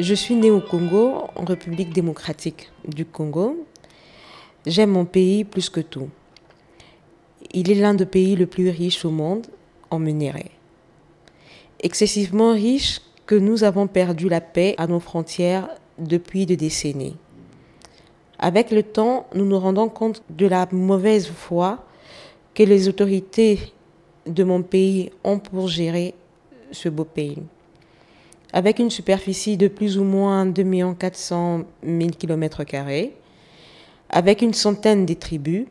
Je suis née au Congo, en République démocratique du Congo. J'aime mon pays plus que tout. Il est l'un des pays les plus riches au monde en minerais. Excessivement riche que nous avons perdu la paix à nos frontières depuis des décennies. Avec le temps, nous nous rendons compte de la mauvaise foi que les autorités de mon pays ont pour gérer ce beau pays. Avec une superficie de plus ou moins 2 400 000 km, avec une centaine de tribus,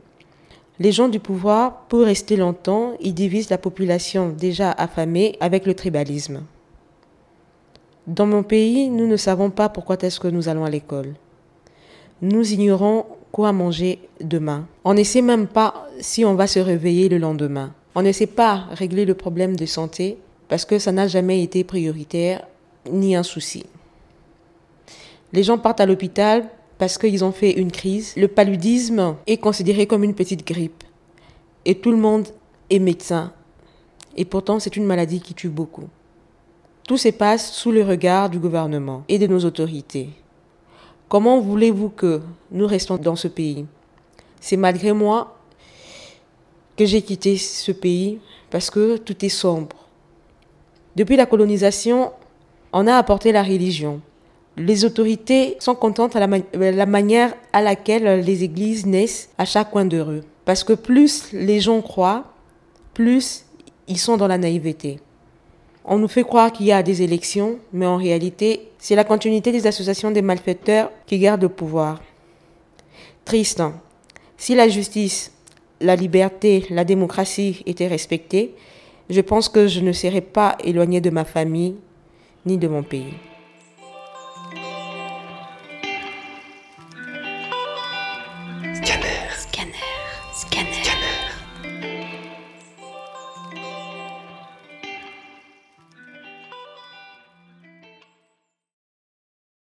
les gens du pouvoir, pour rester longtemps, ils divisent la population déjà affamée avec le tribalisme. Dans mon pays, nous ne savons pas pourquoi est-ce que nous allons à l'école. Nous ignorons quoi manger demain. On ne sait même pas si on va se réveiller le lendemain. On ne sait pas régler le problème de santé parce que ça n'a jamais été prioritaire ni un souci. Les gens partent à l'hôpital parce qu'ils ont fait une crise. Le paludisme est considéré comme une petite grippe. Et tout le monde est médecin. Et pourtant, c'est une maladie qui tue beaucoup. Tout se passe sous le regard du gouvernement et de nos autorités. Comment voulez-vous que nous restons dans ce pays? C'est malgré moi que j'ai quitté ce pays parce que tout est sombre. Depuis la colonisation, on a apporté la religion. Les autorités sont contentes à la, ma la, manière à laquelle les églises naissent à chaque coin de rue. Parce que plus les gens croient, plus ils sont dans la naïveté. On nous fait croire qu'il y a des élections, mais en réalité, c'est la continuité des associations des malfaiteurs qui gardent le pouvoir. Triste. Si la justice, la liberté, la démocratie étaient respectées, je pense que je ne serais pas éloignée de ma famille ni de mon pays. Scanner. Scanner. Scanner.